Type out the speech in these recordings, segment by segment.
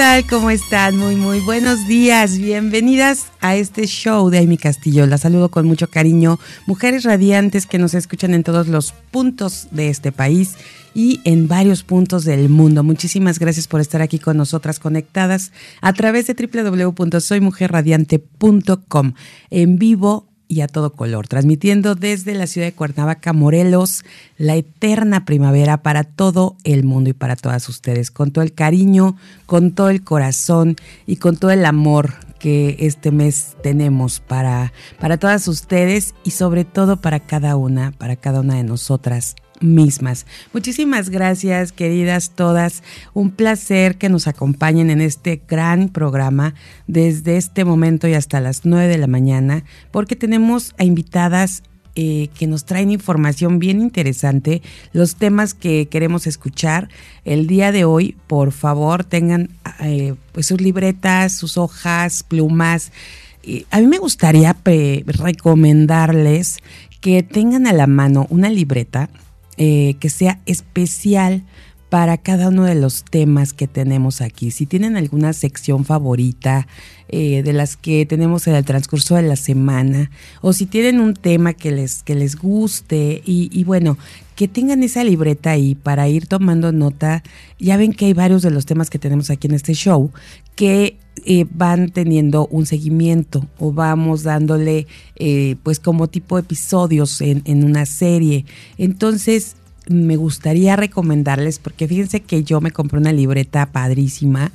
Tal? ¿Cómo están? Muy, muy buenos días. Bienvenidas a este show de Amy Castillo. La saludo con mucho cariño. Mujeres radiantes que nos escuchan en todos los puntos de este país y en varios puntos del mundo. Muchísimas gracias por estar aquí con nosotras conectadas a través de www.soymujerradiante.com en vivo y a todo color, transmitiendo desde la ciudad de Cuernavaca, Morelos, la eterna primavera para todo el mundo y para todas ustedes, con todo el cariño, con todo el corazón y con todo el amor que este mes tenemos para, para todas ustedes y sobre todo para cada una, para cada una de nosotras mismas. Muchísimas gracias, queridas todas. Un placer que nos acompañen en este gran programa desde este momento y hasta las 9 de la mañana, porque tenemos a invitadas eh, que nos traen información bien interesante, los temas que queremos escuchar el día de hoy. Por favor, tengan eh, pues sus libretas, sus hojas, plumas. a mí me gustaría recomendarles que tengan a la mano una libreta eh, que sea especial para cada uno de los temas que tenemos aquí. Si tienen alguna sección favorita eh, de las que tenemos en el transcurso de la semana, o si tienen un tema que les, que les guste, y, bueno, que tengan esa libreta ahí para ir tomando nota. Ya ven que hay varios de los temas que tenemos aquí en este show que eh, van teniendo un seguimiento o vamos dándole eh, pues como tipo episodios en, en una serie. Entonces me gustaría recomendarles, porque fíjense que yo me compré una libreta padrísima,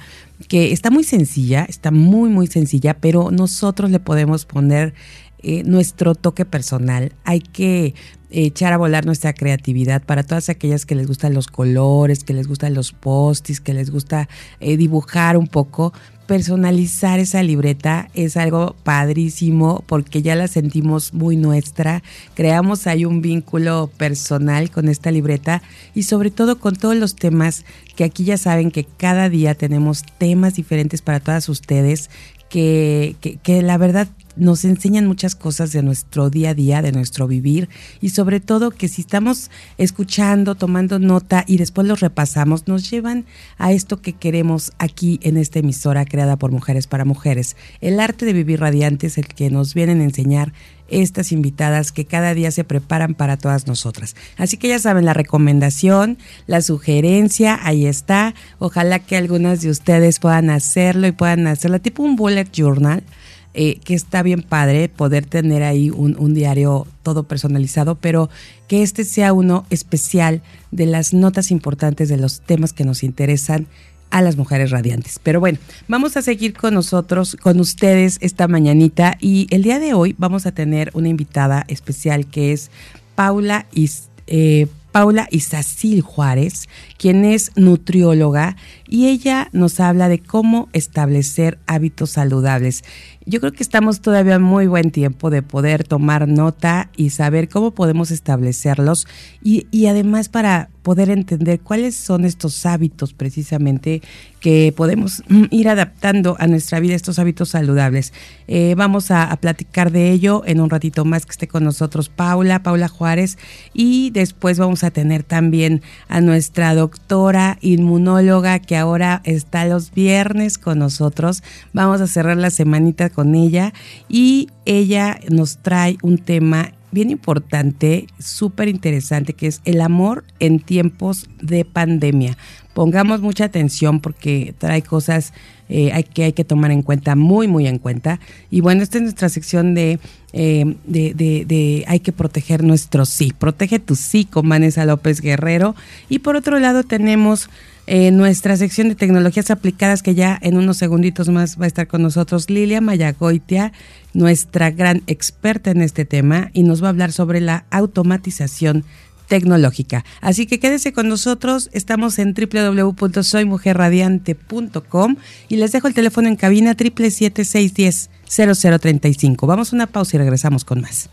que está muy sencilla, está muy, muy sencilla, pero nosotros le podemos poner eh, nuestro toque personal. Hay que echar a volar nuestra creatividad para todas aquellas que les gustan los colores, que les gustan los postis, que les gusta dibujar un poco personalizar esa libreta es algo padrísimo porque ya la sentimos muy nuestra, creamos ahí un vínculo personal con esta libreta y sobre todo con todos los temas que aquí ya saben que cada día tenemos temas diferentes para todas ustedes que, que, que la verdad nos enseñan muchas cosas de nuestro día a día, de nuestro vivir y sobre todo que si estamos escuchando, tomando nota y después los repasamos, nos llevan a esto que queremos aquí en esta emisora creada por Mujeres para Mujeres. El arte de vivir radiante es el que nos vienen a enseñar estas invitadas que cada día se preparan para todas nosotras. Así que ya saben, la recomendación, la sugerencia, ahí está. Ojalá que algunas de ustedes puedan hacerlo y puedan hacerlo tipo un bullet journal eh, que está bien padre poder tener ahí un, diario todo personalizado, pero que este sea uno especial de las notas importantes de los temas que nos interesan a las mujeres radiantes. Pero bueno, vamos a seguir con nosotros, con ustedes esta mañanita y el día de hoy vamos a tener una invitada especial que es Paula eh, Paula Isacil Juárez, quien es nutrióloga y ella nos habla de cómo establecer hábitos saludables yo creo que estamos todavía muy buen tiempo de poder tomar nota y saber cómo podemos establecerlos y, y además para poder entender cuáles son estos hábitos precisamente que podemos mm, ir adaptando a nuestra vida, estos hábitos saludables. Eh, vamos a, platicar de ello en un ratito más que esté con nosotros Paula, Paula Juárez, y después vamos a tener también a nuestra doctora inmunóloga que ahora está los viernes con nosotros. Vamos a cerrar la semanita con ella y ella nos trae un tema bien importante, súper interesante, que es el amor en tiempos de pandemia. Pongamos mucha atención porque trae cosas eh, que hay que tomar en cuenta, muy, muy en cuenta. Y bueno, esta es nuestra sección de, eh, de, de, hay que proteger nuestro sí. Protege tu sí con Vanessa López Guerrero. Y por otro lado tenemos eh, nuestra sección de tecnologías aplicadas que ya en unos segunditos más va a estar con nosotros Lilia Mayagoitia, nuestra gran experta en este tema y nos va a hablar sobre la automatización tecnológica. Así que quédese con nosotros, estamos en www.soymujerradiante.com y les dejo el teléfono en cabina 777 0035 Vamos a una pausa y regresamos con más.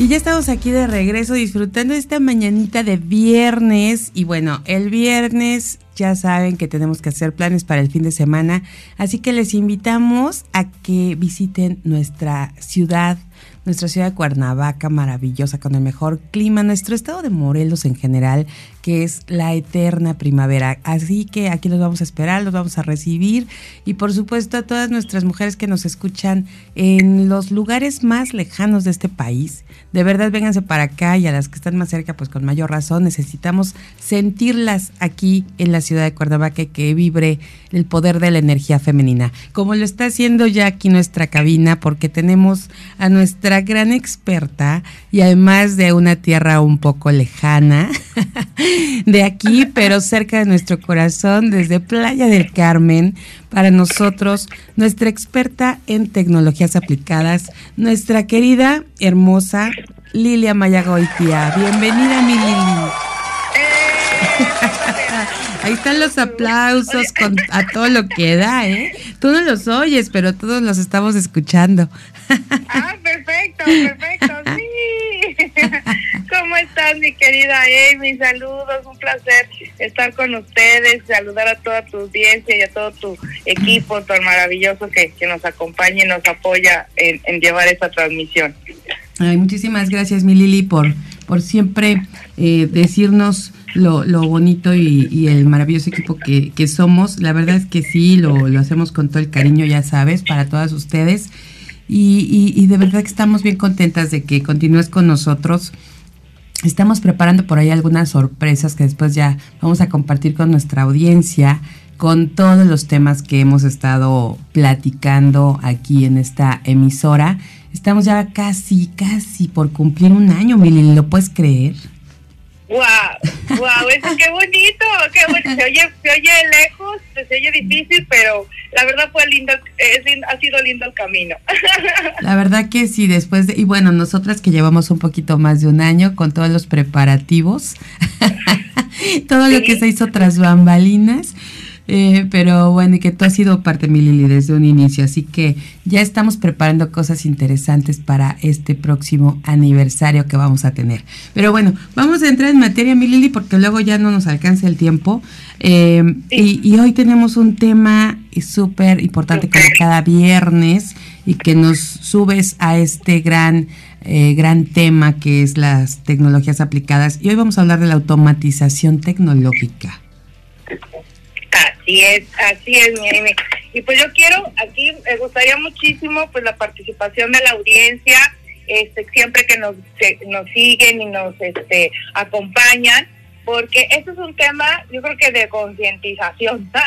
Y ya estamos aquí de regreso disfrutando esta mañanita de viernes. Y bueno, el viernes ya saben que tenemos que hacer planes para el fin de semana. Así que les invitamos a que visiten nuestra ciudad nuestra ciudad de Cuernavaca, maravillosa, con el mejor clima, nuestro estado de Morelos en general, que es la eterna primavera. Así que aquí los vamos a esperar, los vamos a recibir y por supuesto a todas nuestras mujeres que nos escuchan en los lugares más lejanos de este país. De verdad, vénganse para acá y a las que están más cerca, pues con mayor razón, necesitamos sentirlas aquí en la ciudad de Cuernavaca que vibre el poder de la energía femenina, como lo está haciendo ya aquí nuestra cabina, porque tenemos a nuestra gran experta y además de una tierra un poco lejana, de aquí, pero cerca de nuestro corazón, desde Playa del Carmen, para nosotros, nuestra experta en tecnologías aplicadas, nuestra querida, hermosa Lilia Mayagoitia. Bienvenida, mi Lili. Ahí están los aplausos con, a todo lo que da, ¿eh? Tú no los oyes, pero todos los estamos escuchando. Ah, perfecto, perfecto, sí. ¿Cómo estás, mi querida Amy? Saludos, un placer estar con ustedes, saludar a toda tu audiencia y a todo tu equipo tan maravilloso que, nos acompaña y nos apoya en, llevar esta transmisión. Ay, muchísimas gracias, mi Lili, por, por siempre eh, decirnos lo, lo bonito y, el maravilloso equipo que, que, somos. La verdad es que sí, lo, lo, hacemos con todo el cariño, ya sabes, para todas ustedes. Y, y, de verdad que estamos bien contentas de que continúes con nosotros. Estamos preparando por ahí algunas sorpresas que después ya vamos a compartir con nuestra audiencia, con todos los temas que hemos estado platicando aquí en esta emisora. Estamos ya casi, casi por cumplir un año, Mili, ¿lo puedes creer? ¡Wow! ¡Wow! Eso qué bonito, qué bonito. Se oye, se oye lejos, se oye difícil, pero la verdad fue lindo, es, ha sido lindo el camino. La verdad que sí, después de, y bueno, nosotras que llevamos un poquito más de un año con todos los preparativos, todo lo que se hizo tras bambalinas, eh, pero bueno, y que tú has sido parte, mi Lili, desde un inicio, así que ya estamos preparando cosas interesantes para este próximo aniversario que vamos a tener. Pero bueno, vamos a entrar en materia, mi Lili, porque luego ya no nos alcanza el tiempo. Eh, y, hoy tenemos un tema súper importante como cada viernes y que nos subes a este gran... Eh, gran tema que es las tecnologías aplicadas y hoy vamos a hablar de la automatización tecnológica. Así es, así es, mi Y pues yo quiero, aquí me gustaría muchísimo pues la participación de la audiencia, este, siempre que nos, nos siguen y nos este, acompañan, porque esto es un tema, yo creo que de concientización.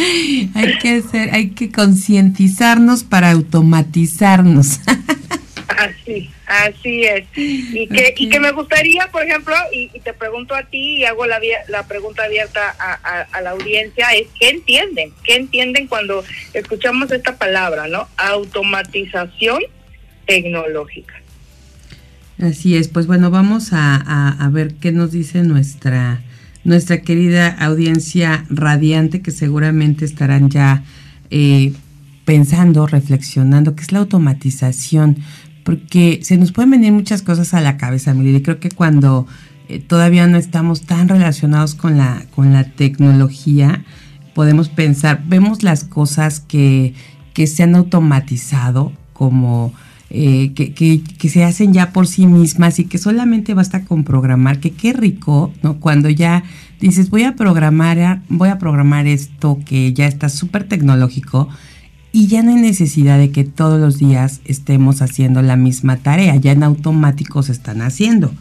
hay que ser, hay que concientizarnos para automatizarnos. Así, así es. Y que, y que me gustaría, por ejemplo, y, te pregunto a ti y hago la, la pregunta abierta a, la audiencia, es ¿qué entienden? ¿Qué entienden cuando escuchamos esta palabra, ¿no? Automatización tecnológica. Así es, pues bueno, vamos a, ver qué nos dice nuestra, nuestra querida audiencia radiante que seguramente estarán ya eh, pensando, reflexionando, qué es la automatización porque se nos pueden venir muchas cosas a la cabeza, y creo que cuando eh, todavía no estamos tan relacionados con la, con la tecnología, podemos pensar, vemos las cosas que, que se han automatizado como eh, que, que, que, se hacen ya por sí mismas y que solamente basta con programar, que qué rico, ¿no? Cuando ya dices, voy a programar, voy a programar esto que ya está súper tecnológico y ya no hay necesidad de que todos los días estemos haciendo la misma tarea, ya en automático se están haciendo.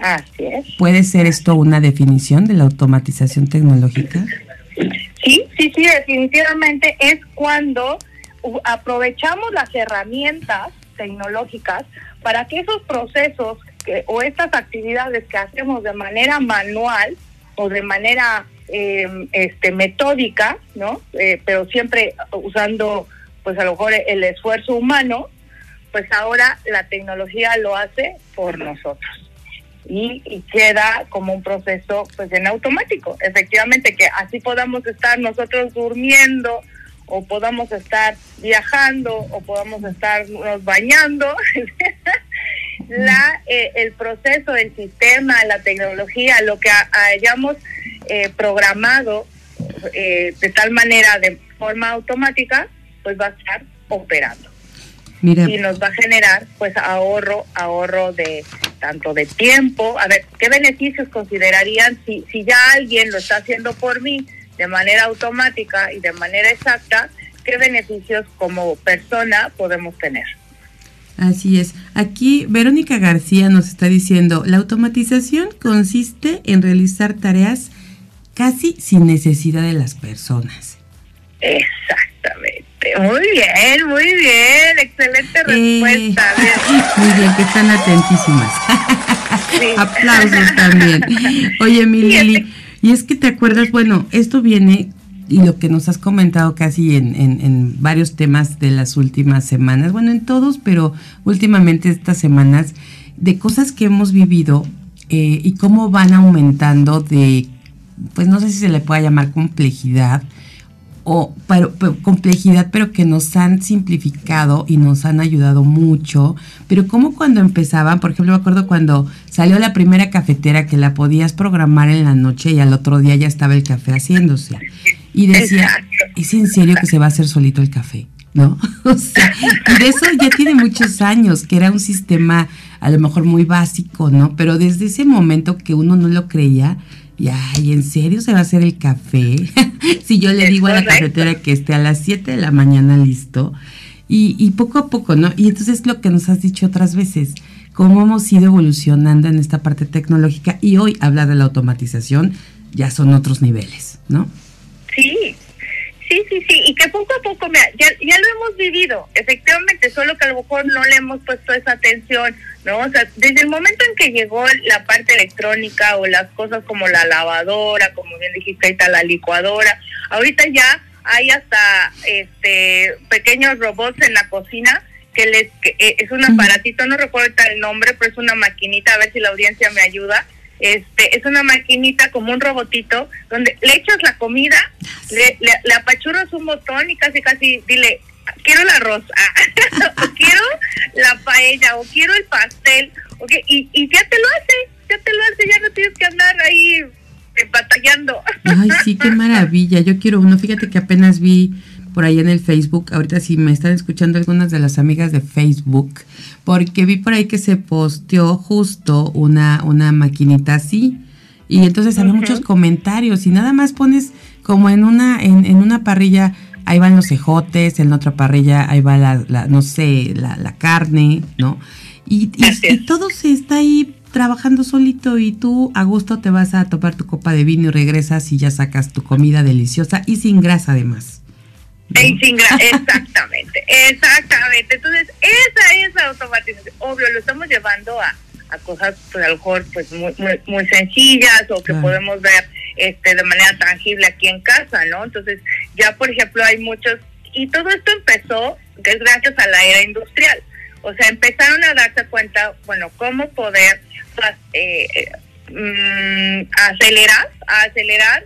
Así es. ¿Puede ser esto una definición de la automatización tecnológica? Sí, sí, sí, definitivamente es cuando aprovechamos las herramientas tecnológicas para que esos procesos que, o estas actividades que hacemos de manera manual o de manera eh, este, metódica, ¿no? Eh, pero siempre usando, pues a lo mejor el esfuerzo humano, pues ahora la tecnología lo hace por nosotros. Y, y, queda como un proceso pues en automático. Efectivamente que así podamos estar nosotros durmiendo o podamos estar viajando o podamos estar bañando. la eh, el proceso, el sistema, la tecnología, lo que hayamos eh, programado eh, de tal manera, de forma automática, pues va a estar operando. Y nos va a generar pues ahorro, ahorro de tanto de tiempo. A ver, ¿qué beneficios considerarían si, si ya alguien lo está haciendo por mí de manera automática y de manera exacta? ¿Qué beneficios como persona podemos tener? Así es. Aquí Verónica García nos está diciendo, la automatización consiste en realizar tareas casi sin necesidad de las personas. Exactamente. Muy bien, muy bien. Excelente eh, respuesta. muy bien, que están atentísimas. Aplausos también. Oye, mi Lili, y es que te acuerdas, bueno, esto viene y lo que nos has comentado casi en, en, varios temas de las últimas semanas, bueno, en todos, pero últimamente estas semanas, de cosas que hemos vivido eh, y cómo van aumentando de, pues no sé si se le pueda llamar complejidad, o pero, complejidad, pero que nos han simplificado y nos han ayudado mucho. Pero como cuando empezaban, por ejemplo, me acuerdo cuando salió la primera cafetera que la podías programar en la noche y al otro día ya estaba el café haciéndose y decía, ¿es en serio que se va a hacer solito el café? ¿No? O sea, y de eso ya tiene muchos años, que era un sistema a lo mejor muy básico, ¿no? Pero desde ese momento que uno no lo creía, ¿y en serio se va a hacer el café? si yo le digo a la cafetera que esté a las 7 de la mañana listo, y, y poco a poco, ¿no? Y entonces lo que nos has dicho otras veces, cómo hemos ido evolucionando en esta parte tecnológica y hoy hablar de la automatización ya son otros niveles, ¿no? Sí, sí, sí, sí, y que poco a poco, ya, ya lo hemos vivido, efectivamente, solo que a lo mejor no le hemos puesto esa atención, ¿no? O sea, desde el momento en que llegó la parte electrónica o las cosas como la lavadora, como bien dijiste ahorita, la licuadora, ahorita ya hay hasta este pequeños robots en la cocina que les que eh, es un aparatito, no recuerdo el nombre, pero es una maquinita, a ver si la audiencia me ayuda, este, es una maquinita como un robotito donde le echas la comida, le, le, apachurras un botón y casi casi dile, quiero el arroz, o quiero la paella, o quiero el pastel, okay, y, y ya te lo hace, ya te lo hace, ya no tienes que andar ahí eh, batallando. Ay, sí, qué maravilla, yo quiero uno, fíjate que apenas vi por ahí en el Facebook, ahorita sí me están escuchando algunas de las amigas de Facebook, porque vi por ahí que se posteó justo una, una maquinita así. Y entonces había muchos comentarios y nada más pones como en una, en, en una parrilla, ahí van los cejotes, en otra parrilla ahí va la, no sé, la, la, carne, ¿no? Y, y, todo se está ahí trabajando solito y tú a gusto te vas a tomar tu copa de vino y regresas y ya sacas tu comida deliciosa y sin grasa además. Exactamente, exactamente. Entonces, esa es la automatización. Obvio, lo estamos llevando a, a cosas, pues a lo mejor, pues muy, muy, sencillas o que podemos ver este de manera tangible aquí en casa, ¿no? Entonces, ya, por ejemplo, hay muchos, y todo esto empezó gracias a la era industrial. O sea, empezaron a darse cuenta, bueno, cómo poder pues, eh, mm, acelerar, acelerar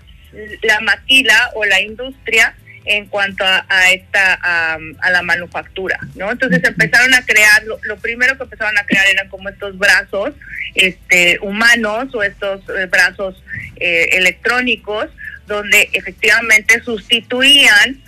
la maquila o la industria en cuanto a, esta a, la manufactura, ¿no? Entonces empezaron a crear, lo, primero que empezaron a crear eran como estos brazos este humanos o estos eh, brazos eh, electrónicos donde efectivamente sustituían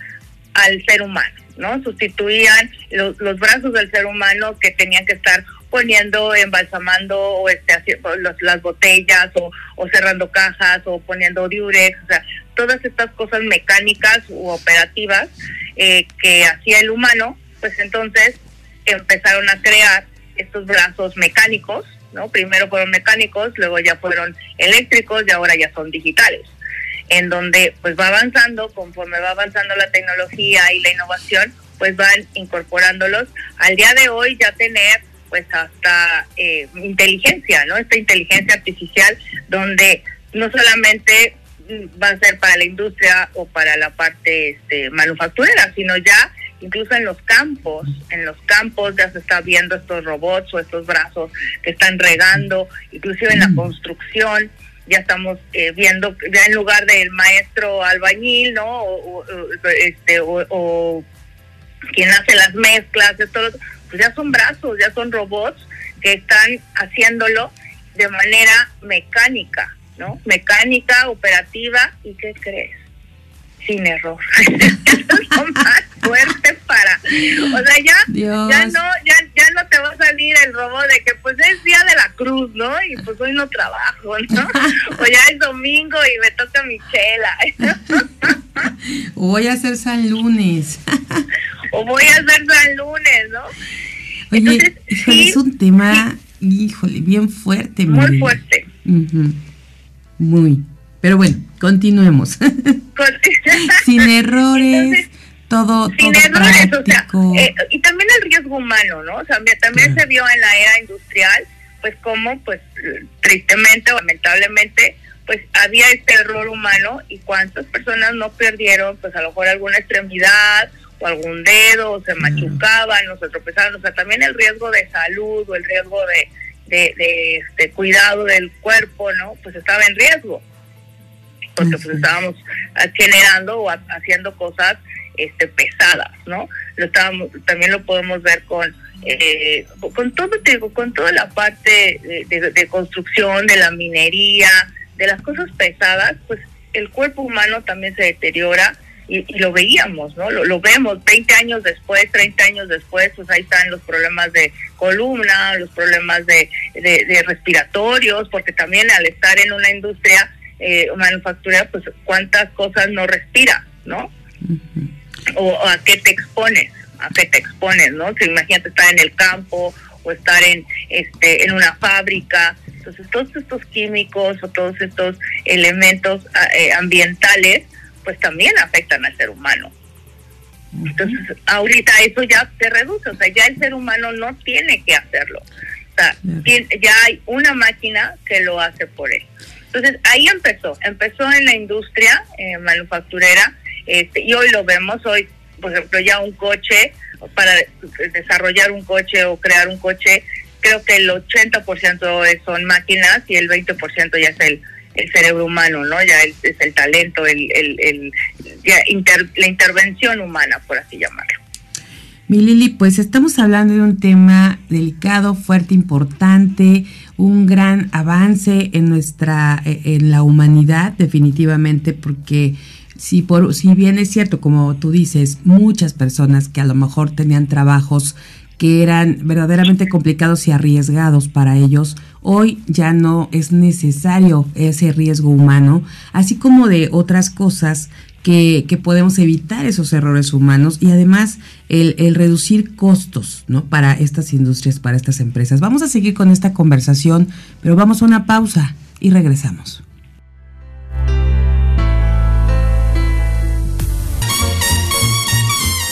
al ser humano. ¿no? Sustituían los, los brazos del ser humano que tenían que estar poniendo, embalsamando o este, las botellas o, o, cerrando cajas o poniendo diurex, o sea, todas estas cosas mecánicas u operativas eh, que hacía el humano, pues entonces empezaron a crear estos brazos mecánicos, ¿no? Primero fueron mecánicos, luego ya fueron eléctricos y ahora ya son digitales, en donde pues va avanzando, conforme va avanzando la tecnología y la innovación, pues van incorporándolos. Al día de hoy ya tener pues hasta eh, inteligencia, ¿no? Esta inteligencia artificial donde no solamente va a ser para la industria o para la parte este, manufacturera, sino ya incluso en los campos, en los campos ya se está viendo estos robots o estos brazos que están regando, inclusive en la mm. construcción ya estamos eh, viendo ya en lugar del maestro albañil, ¿no? O, este o, quien hace las mezclas, todo, pues ya son brazos, ya son robots que están haciéndolo de manera mecánica, ¿no? Mecánica, operativa, ¿y qué crees? Sin error. es lo más fuerte para, o sea, ya, ya no, ya, ya no te va a salir el robot de que pues es día de la cruz, ¿no? Y pues hoy no trabajo, ¿no? o ya es domingo y me toca mi chela. o voy a hacer San Lunes. o voy a hacer San Lunes, ¿no? Oye, es un tema, híjole, bien fuerte. Muy fuerte. Muy. Pero bueno, continuemos. Sin errores. Todo, sin errores, o sea, eh, y también el riesgo humano, ¿no? O sea, también se vio en la era industrial, pues como, pues, tristemente o lamentablemente, pues había este error humano y cuántas personas no perdieron, pues a lo mejor alguna extremidad o algún dedo, o se machucaban, o se tropezaban, o sea, también el riesgo de salud o el riesgo de, de, este, cuidado del cuerpo, ¿no? Pues estaba en riesgo, porque pues estábamos generando o haciendo cosas este pesadas, ¿no? Lo estábamos, también lo podemos ver con eh, con todo, digo, con toda la parte de, construcción, de la minería, de las cosas pesadas, pues el cuerpo humano también se deteriora y, lo veíamos, ¿no? Lo, vemos 20 años después, 30 años después, pues ahí están los problemas de columna, los problemas de, de, respiratorios, porque también al estar en una industria eh, manufacturera, pues cuántas cosas no respira, ¿no? O, a qué te expones, a qué te expones, ¿no? Si imagínate estar en el campo o estar en este en una fábrica, entonces todos estos químicos o todos estos elementos ah, eh, ambientales pues también afectan al ser humano. Entonces, ahorita eso ya se reduce, o sea, ya el ser humano no tiene que hacerlo. O sea, ya hay una máquina que lo hace por él. Entonces, ahí empezó, empezó en la industria eh, manufacturera este, y hoy lo vemos, hoy, por ejemplo, ya un coche, para desarrollar un coche o crear un coche, creo que el 80% son máquinas y el 20% ya es el el cerebro humano, ¿no? Ya es, el talento, el, el, la intervención humana, por así llamarlo. Mi Lili, pues estamos hablando de un tema delicado, fuerte, importante, un gran avance en nuestra, e, en la humanidad, definitivamente, porque si por, si bien es cierto, como tú dices, muchas personas que a lo mejor tenían trabajos que eran verdaderamente complicados y arriesgados para ellos, hoy ya no es necesario ese riesgo humano, así como de otras cosas que, que podemos evitar esos errores humanos y además el, el, reducir costos ¿no? para estas industrias, para estas empresas. Vamos a seguir con esta conversación, pero vamos a una pausa y regresamos.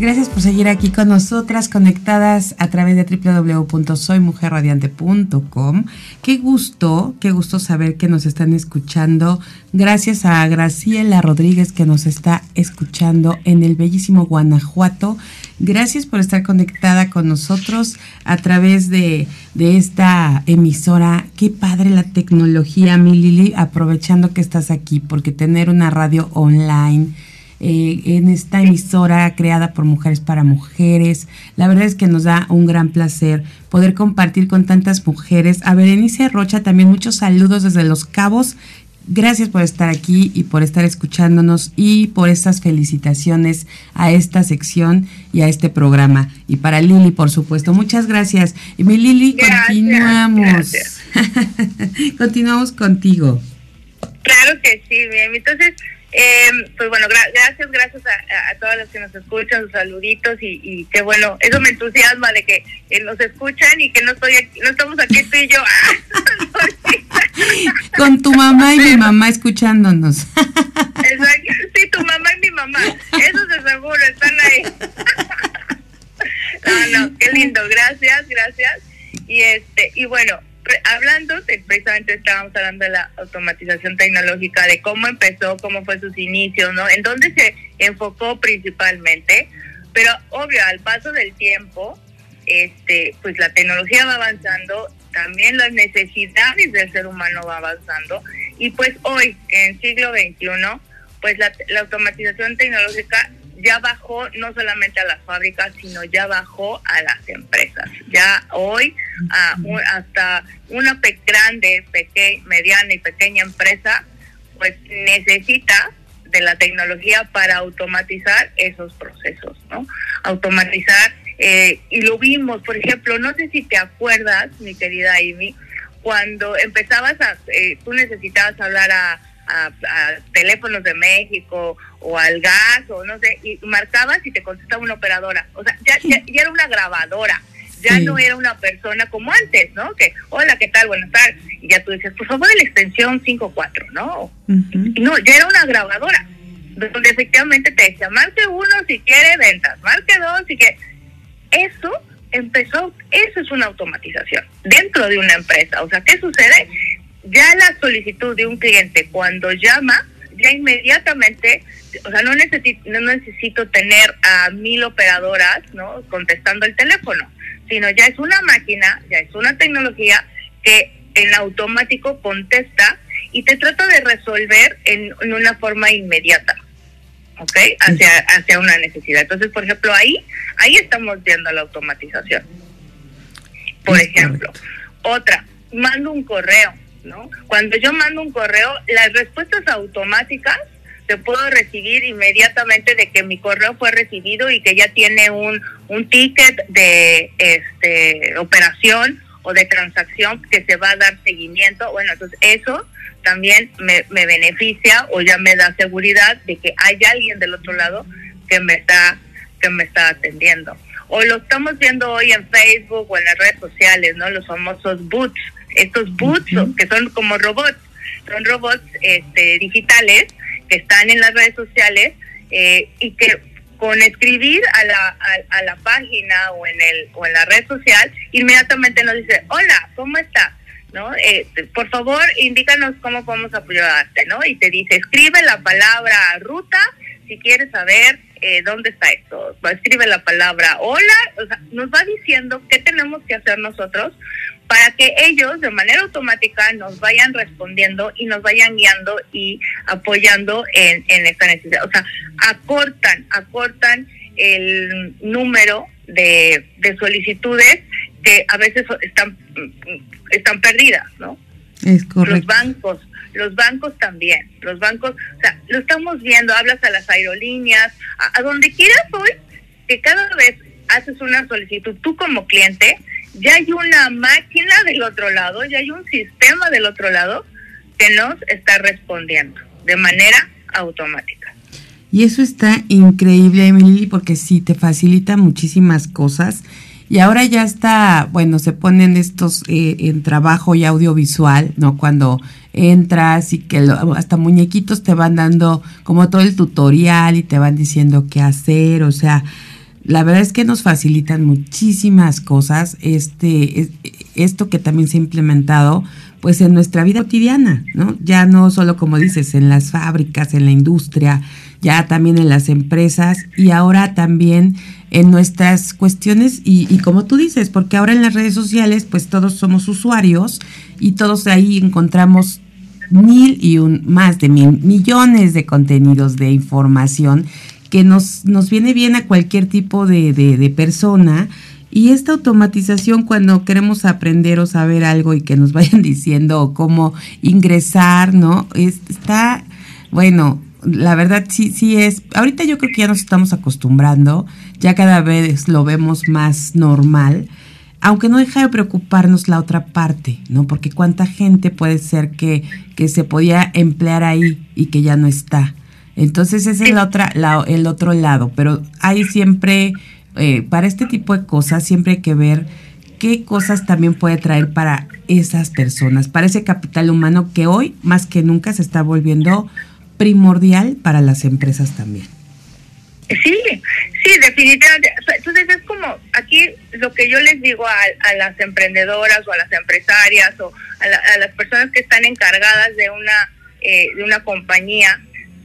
Gracias por seguir aquí con nosotras, conectadas a través de www.soymujerradiante.com. Qué gusto, qué gusto saber que nos están escuchando. Gracias a Graciela Rodríguez que nos está escuchando en el bellísimo Guanajuato. Gracias por estar conectada con nosotros a través de, de esta emisora. Qué padre la tecnología, mi Lili, aprovechando que estás aquí, porque tener una radio online eh, en esta emisora creada por mujeres para mujeres. La verdad es que nos da un gran placer poder compartir con tantas mujeres. A Berenice Rocha también muchos saludos desde Los Cabos. Gracias por estar aquí y por estar escuchándonos y por estas felicitaciones a esta sección y a este programa. Y para Lili, por supuesto. Muchas gracias. Y mi Lili, continuamos. continuamos contigo. Claro que sí, bien. Entonces, eh, pues bueno, gracias, gracias a, todas las que nos escuchan, sus saluditos y, y qué bueno, eso me entusiasma de que nos escuchan y que no estoy aquí, no estamos aquí tú y yo. Con tu mamá y mi mamá escuchándonos. Exacto, sí, tu mamá y mi mamá, eso de seguro, están ahí. No, no, qué lindo, gracias, gracias. Y este, y bueno, hablando, precisamente estábamos hablando de la automatización tecnológica, de cómo empezó, cómo fue sus inicios, ¿no? En dónde se enfocó principalmente, pero obvio, al paso del tiempo, este, pues la tecnología va avanzando, también las necesidades del ser humano va avanzando, y pues hoy, en siglo XXI, pues la, la automatización tecnológica ya bajó no solamente a las fábricas, sino ya bajó a las empresas. Ya hoy hasta una grande, pequeña, mediana y pequeña empresa, pues necesita de la tecnología para automatizar esos procesos, ¿no? Automatizar, eh, y lo vimos, por ejemplo, no sé si te acuerdas, mi querida Amy, cuando empezabas a, eh, tú necesitabas hablar a a, teléfonos de México o al gas o no sé, y marcabas y te contestaba una operadora. O sea, ya, ya, era una grabadora, ya no era una persona como antes, ¿no? Que, hola, ¿qué tal? Buenas tardes. Y ya tú dices, por favor, la extensión 54, ¿no? No, ya era una grabadora, donde efectivamente te decía, marque uno si quiere ventas, marque dos si quiere. Eso empezó, eso es una automatización dentro de una empresa. O sea, ¿qué sucede? Ya la solicitud de un cliente cuando llama, ya inmediatamente, o sea, no necesito, no necesito tener a mil operadoras, ¿no? Contestando el teléfono, sino ya es una máquina, ya es una tecnología que en automático contesta y te trata de resolver en, una forma inmediata, ¿ok? Hacia, hacia una necesidad. Entonces, por ejemplo, ahí, ahí estamos viendo la automatización. Por ejemplo, otra, mando un correo, ¿no? Cuando yo mando un correo, las respuestas automáticas te puedo recibir inmediatamente de que mi correo fue recibido y que ya tiene un, un ticket de este operación o de transacción que se va a dar seguimiento. Bueno, entonces eso también me, me beneficia o ya me da seguridad de que hay alguien del otro lado que me está que me está atendiendo. O lo estamos viendo hoy en Facebook o en las redes sociales, ¿no? Los famosos boots estos boots que son como robots, son robots este, digitales que están en las redes sociales eh, y que con escribir a la, a, la página o en el o en la red social inmediatamente nos dice hola cómo está no eh, por favor indícanos cómo podemos apoyarte no y te dice escribe la palabra ruta si quieres saber eh, dónde está esto escribe la palabra hola o sea, nos va diciendo qué tenemos que hacer nosotros para que ellos de manera automática nos vayan respondiendo y nos vayan guiando y apoyando en, esta necesidad. O sea, acortan, acortan el número de, solicitudes que a veces están, están perdidas, ¿no? Es correcto. Los bancos, los bancos también, los bancos, o sea, lo estamos viendo, hablas a las aerolíneas, a, a donde quieras hoy, que cada vez haces una solicitud tú como cliente, ya hay una máquina del otro lado, ya hay un sistema del otro lado que nos está respondiendo de manera automática. Y eso está increíble, Emily, porque sí, te facilita muchísimas cosas. Y ahora ya está, bueno, se ponen estos eh, en trabajo y audiovisual, ¿no? Cuando entras y que hasta muñequitos te van dando como todo el tutorial y te van diciendo qué hacer, o sea, la verdad es que nos facilitan muchísimas cosas, este, esto que también se ha implementado pues en nuestra vida cotidiana, ¿no? Ya no solo como dices, en las fábricas, en la industria, ya también en las empresas y ahora también en nuestras cuestiones y, y, como tú dices, porque ahora en las redes sociales pues todos somos usuarios y todos ahí encontramos mil y un, más de mil millones de contenidos de información que nos, nos viene bien a cualquier tipo de, de, persona. Y esta automatización cuando queremos aprender o saber algo y que nos vayan diciendo cómo ingresar, ¿no? está, bueno, la verdad sí, sí es, ahorita yo creo que ya nos estamos acostumbrando, ya cada vez lo vemos más normal, aunque no deja de preocuparnos la otra parte, ¿no? Porque cuánta gente puede ser que, que se podía emplear ahí y que ya no está. Entonces ese es el, otra, el otro lado, pero hay siempre, eh, para este tipo de cosas, siempre hay que ver qué cosas también puede traer para esas personas, para ese capital humano que hoy más que nunca se está volviendo primordial para las empresas también. Sí, sí, definitivamente. Entonces es como aquí lo que yo les digo a, las emprendedoras o a las empresarias o a, las personas que están encargadas de una eh, de una compañía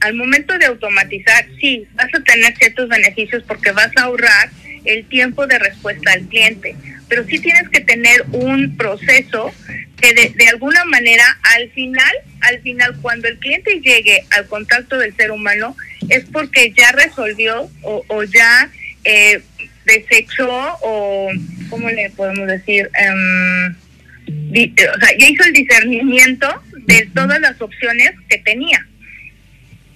al momento de automatizar, sí, vas a tener ciertos beneficios porque vas a ahorrar el tiempo de respuesta al cliente, pero sí tienes que tener un proceso que de, alguna manera al final, al final cuando el cliente llegue al contacto del ser humano es porque ya resolvió o, ya eh, desechó o, ¿cómo le podemos decir? Em, o sea, ya hizo el discernimiento de todas las opciones que tenía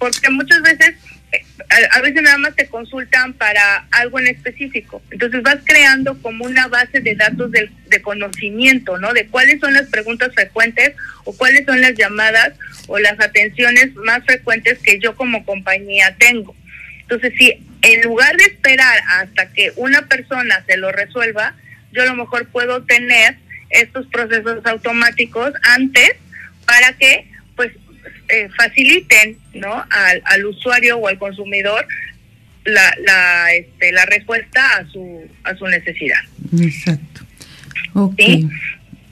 porque muchas veces, eh, a, veces nada más te consultan para algo en específico. Entonces vas creando como una base de datos de, de conocimiento, ¿no? De cuáles son las preguntas frecuentes o cuáles son las llamadas o las atenciones más frecuentes que yo como compañía tengo. Entonces, si en lugar de esperar hasta que una persona se lo resuelva, yo a lo mejor puedo tener estos procesos automáticos antes para que eh, faciliten ¿no? Al, al, usuario o al consumidor la, la, este, la respuesta a su, a su necesidad. Exacto. ¿Sí?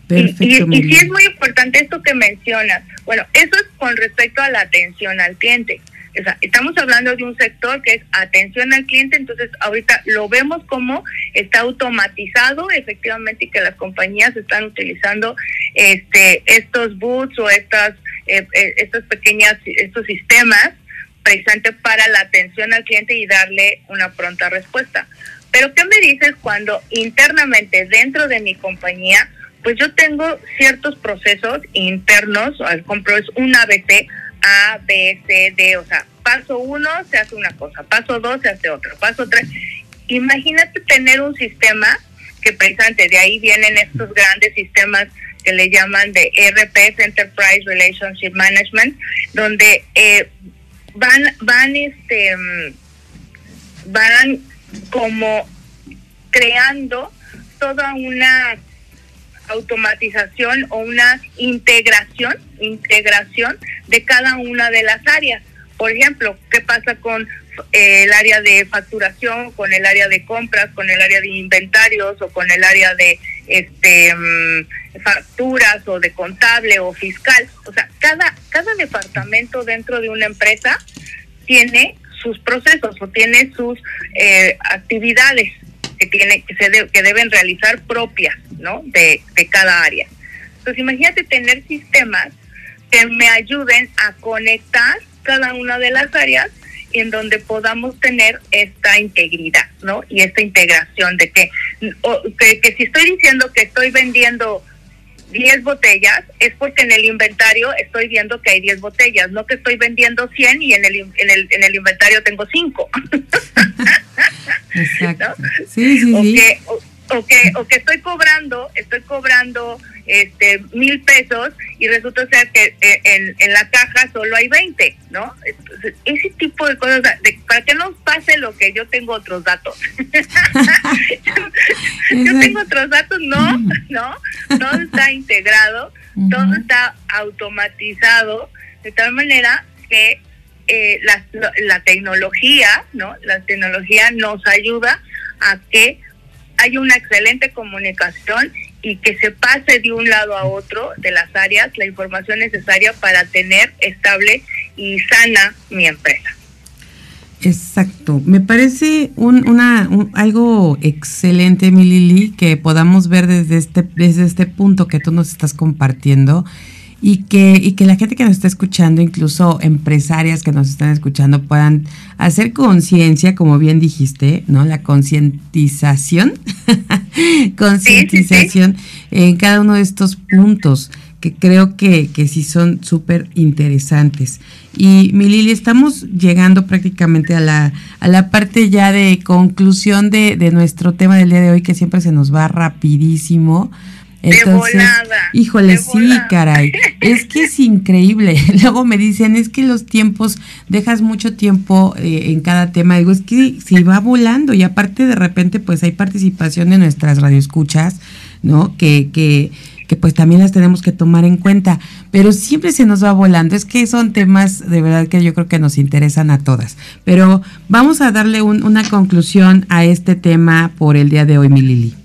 Perfecto, y, y, sí es muy importante esto que mencionas. Bueno, eso es con respecto a la atención al cliente. O sea, estamos hablando de un sector que es atención al cliente, entonces ahorita lo vemos como está automatizado efectivamente y que las compañías están utilizando este estos boots o estas eh, eh, estos pequeñas, estos sistemas precisamente para la atención al cliente y darle una pronta respuesta. Pero ¿qué me dices cuando internamente dentro de mi compañía, pues yo tengo ciertos procesos internos, al compro es un ABC, A, B, C, D, o sea, paso uno se hace una cosa, paso dos se hace otra, paso tres. Imagínate tener un sistema que precisamente de ahí vienen estos grandes sistemas que le llaman de ERP, Enterprise Relationship Management, donde eh, van, van, este, mm, van como creando toda una automatización o una integración, integración de cada una de las áreas. Por ejemplo, ¿qué pasa con eh, el área de facturación, con el área de compras, con el área de inventarios o con el área de este mm, facturas o de contable o fiscal. O sea, cada, cada departamento dentro de una empresa tiene sus procesos o tiene sus eh, actividades que tiene que se que deben realizar propias, ¿no? De, de cada área. Entonces, imagínate tener sistemas que me ayuden a conectar cada una de las áreas en donde podamos tener esta integridad, ¿no? Y esta integración de que, que, si estoy diciendo que estoy vendiendo 10 botellas, es porque en el inventario estoy viendo que hay 10 botellas, no que estoy vendiendo 100 y en el, en el, en el inventario tengo 5. Exacto. Sí, sí, o Que, o, que, o que estoy cobrando, estoy cobrando este mil pesos y resulta ser que eh, en, en la caja solo hay 20, ¿no? ese tipo de cosas, para que no pase lo que yo tengo otros datos. yo tengo otros datos, no, no, todo está integrado, todo está automatizado, de tal manera que eh, la, la tecnología, ¿no? La tecnología nos ayuda a que haya una excelente comunicación y que se pase de un lado a otro de las áreas la información necesaria para tener estable y sana mi empresa. Exacto, me parece un, una, algo excelente, Milili, que podamos ver desde este, desde este punto que tú nos estás compartiendo y que, y que la gente que nos está escuchando, incluso empresarias que nos están escuchando, puedan hacer conciencia, como bien dijiste, ¿no? La concientización, concientización en cada uno de estos puntos que creo que, que sí son súper interesantes. Y mi Lili, estamos llegando prácticamente a la, a la parte ya de conclusión de, de nuestro tema del día de hoy, que siempre se nos va rapidísimo. Entonces, híjole, sí, caray. Es que es increíble. Luego me dicen, es que los tiempos, dejas mucho tiempo eh, en cada tema. Digo, es que se va volando y aparte de repente pues hay participación de nuestras radioescuchas, ¿no? Que, que, que pues también las tenemos que tomar en cuenta. Pero siempre se nos va volando. Es que son temas de verdad que yo creo que nos interesan a todas. Pero vamos a darle una conclusión a este tema por el día de hoy, mi Lili.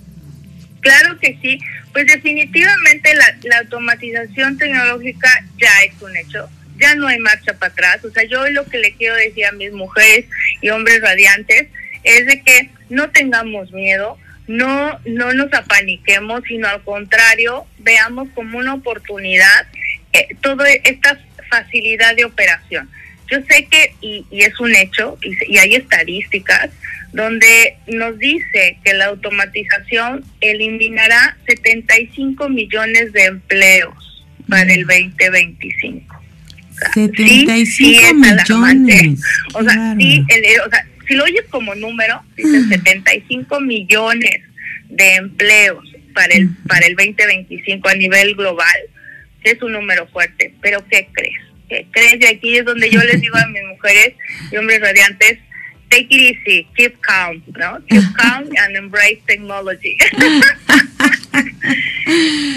Claro que sí. Pues definitivamente la, automatización tecnológica ya es un hecho, ya no hay marcha para atrás. O sea, yo lo que le quiero decir a mis mujeres y hombres radiantes es de que no tengamos miedo, no, no nos apaniquemos, sino al contrario, veamos como una oportunidad eh, toda esta facilidad de operación. Yo sé que, y, es un hecho, y, y hay estadísticas, donde nos dice que la automatización eliminará 75 millones de empleos para el 2025. 75 millones. O sea, sí, o sea, si lo oyes como número, dice 75 millones de empleos para el para el 2025 a nivel global. Es un número fuerte, pero ¿qué crees? ¿Qué crees? Y aquí es donde yo les digo a mis mujeres y hombres radiantes, take it easy, keep calm, ¿no? Keep calm and embrace technology.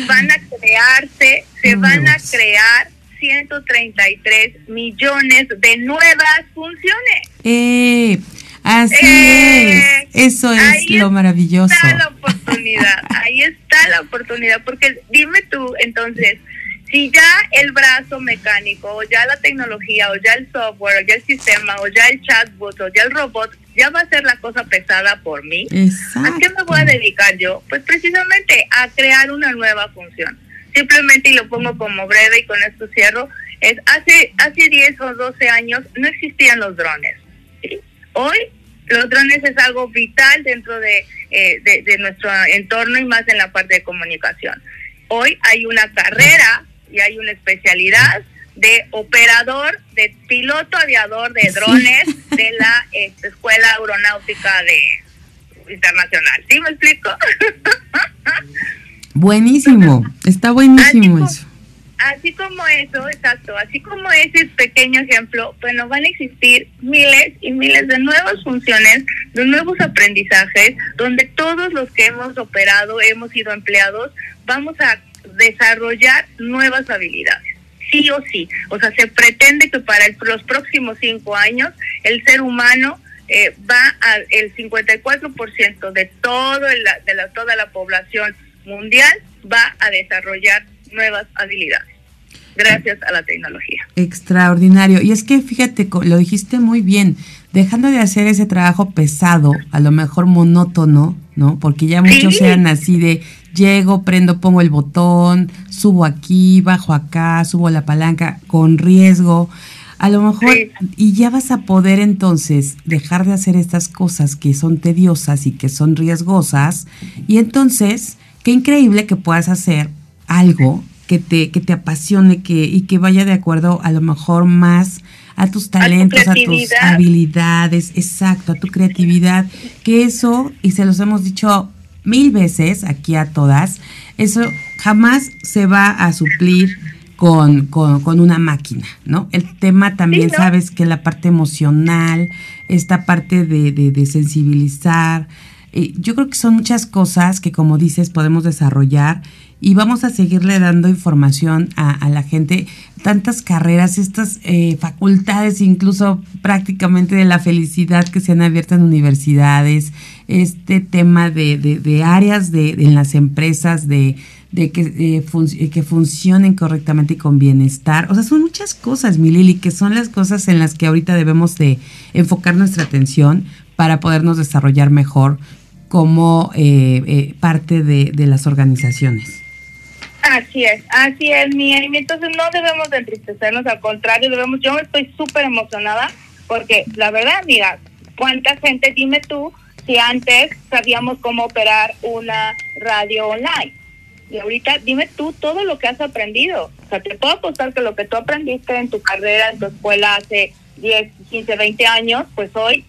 van a crearse, se van a crear 133 millones de nuevas funciones. Eh, así eh, es. Eso es lo maravilloso. Ahí está la oportunidad, ahí está la oportunidad, porque dime tú, entonces, si ya el brazo mecánico, o ya la tecnología, o ya el software, o ya el sistema, o ya el chatbot, o ya el robot, ya va a ser la cosa pesada por mí, ¿a qué me voy a dedicar yo? Pues precisamente a crear una nueva función. Simplemente, y lo pongo como breve y con esto cierro, es hace, hace 10 o 12 años no existían los drones. Hoy los drones es algo vital dentro de, eh, de, de nuestro entorno y más en la parte de comunicación. Hoy hay una carrera y hay una especialidad de operador, de piloto aviador de drones de la este, Escuela Aeronáutica de Internacional. ¿Sí me explico? Buenísimo, está buenísimo así eso. así como eso, exacto, así como ese pequeño ejemplo, bueno, van a existir miles y miles de nuevas funciones, de nuevos aprendizajes, donde todos los que hemos operado, hemos sido empleados, vamos a desarrollar nuevas habilidades, sí o sí. O sea, se pretende que para los próximos cinco años el ser humano eh, va al el 54% de todo de la, toda la población mundial va a desarrollar nuevas habilidades gracias a la tecnología. Extraordinario. Y es que fíjate, lo dijiste muy bien, dejando de hacer ese trabajo pesado, a lo mejor monótono, ¿no? Porque ya muchos sean así de llego, prendo, pongo el botón, subo aquí, bajo acá, subo la palanca con riesgo. A lo mejor, y ya vas a poder entonces dejar de hacer estas cosas que son tediosas y que son riesgosas. Y entonces, qué increíble que puedas hacer algo que te, que te apasione que, y que vaya de acuerdo a lo mejor más a tus talentos, a, tus habilidades, exacto, a tu creatividad, que eso, y se los hemos dicho mil veces aquí a todas, eso jamás se va a suplir con, con, una máquina, ¿no? El tema también, sabes, que la parte emocional, esta parte de, de, sensibilizar, eh, yo creo que son muchas cosas que, como dices, podemos desarrollar y vamos a seguirle dando información a, la gente, tantas carreras, estas eh, facultades, incluso prácticamente de la felicidad que se han abierto en universidades, este tema de, de, áreas de, en las empresas, de, de que, eh, eh, que funcionen correctamente y con bienestar. O sea, son muchas cosas, mi Lili, que son las cosas en las que ahorita debemos de enfocar nuestra atención para podernos desarrollar mejor como parte de, de las organizaciones. Así es, así es, mi. Entonces no debemos de entristecernos, al contrario, debemos, yo estoy súper emocionada porque la verdad, mira, ¿cuánta gente, dime tú, si antes sabíamos cómo operar una radio online? Y ahorita dime tú todo lo que has aprendido. O sea, te puedo apostar que lo que tú aprendiste en tu carrera, en tu escuela hace 10, 15, 20 años, pues hoy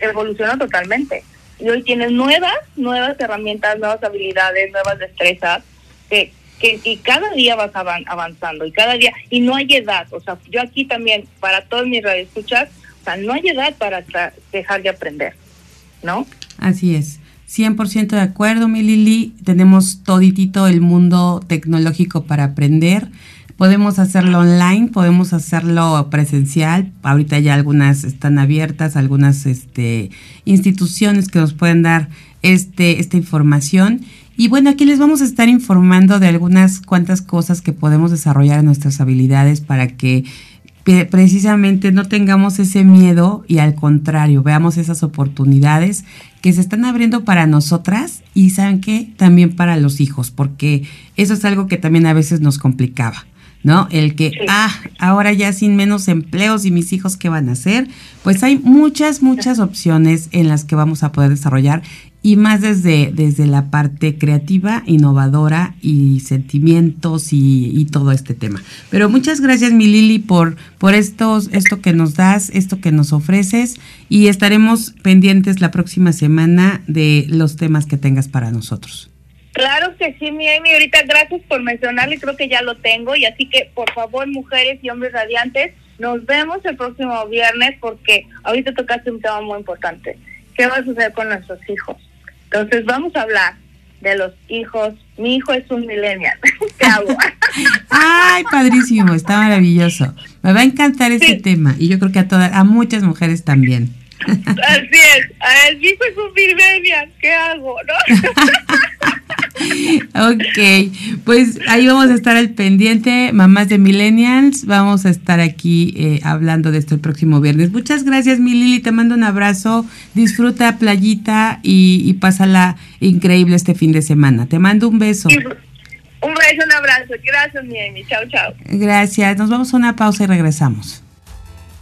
evoluciona totalmente. Y hoy tienes nuevas, nuevas herramientas, nuevas habilidades, nuevas destrezas que, que y cada día vas avanzando y cada día, y no hay edad. O sea, yo aquí también, para todos mis radioescuchas, o sea, no hay edad para dejar de aprender, ¿no? Así es. 100% de acuerdo, mi Lili. Tenemos toditito el mundo tecnológico para aprender. Podemos hacerlo online, podemos hacerlo presencial. Ahorita ya algunas están abiertas, algunas este, instituciones que nos pueden dar este, esta información. Y bueno, aquí les vamos a estar informando de algunas cuantas cosas que podemos desarrollar en nuestras habilidades para que precisamente no tengamos ese miedo y al contrario, veamos esas oportunidades que se están abriendo para nosotras y saben qué, también para los hijos, porque eso es algo que también a veces nos complicaba. ¿no? El que, ah, ahora ya sin menos empleos y mis hijos, ¿qué van a hacer? Pues hay muchas, muchas opciones en las que vamos a poder desarrollar y más desde, desde la parte creativa, innovadora y sentimientos y, todo este tema. Pero muchas gracias, mi Lili, por, por estos, esto que nos das, esto que nos ofreces y estaremos pendientes la próxima semana de los temas que tengas para nosotros. Claro que sí, mi Amy, ahorita gracias por mencionarlo y creo que ya lo tengo y así que por favor mujeres y hombres radiantes, nos vemos el próximo viernes porque ahorita tocaste un tema muy importante. ¿Qué va a suceder con nuestros hijos? Entonces vamos a hablar de los hijos. Mi hijo es un millennial. ¿Qué hago? Ay, padrísimo, está maravilloso. Me va a encantar ese tema y yo creo que a todas, a muchas mujeres también. Así es, mi hijo es un millennial. ¿Qué hago? ¿No? ok, pues ahí vamos a estar al pendiente, mamás de millennials, vamos a estar aquí eh, hablando de esto el próximo viernes. Muchas gracias, mi Lili, te mando un abrazo, disfruta playita y, y pásala increíble este fin de semana. Te mando un beso. Un beso, un abrazo. Gracias, mi Amy. Chao, chao. Gracias. Nos vamos a una pausa y regresamos.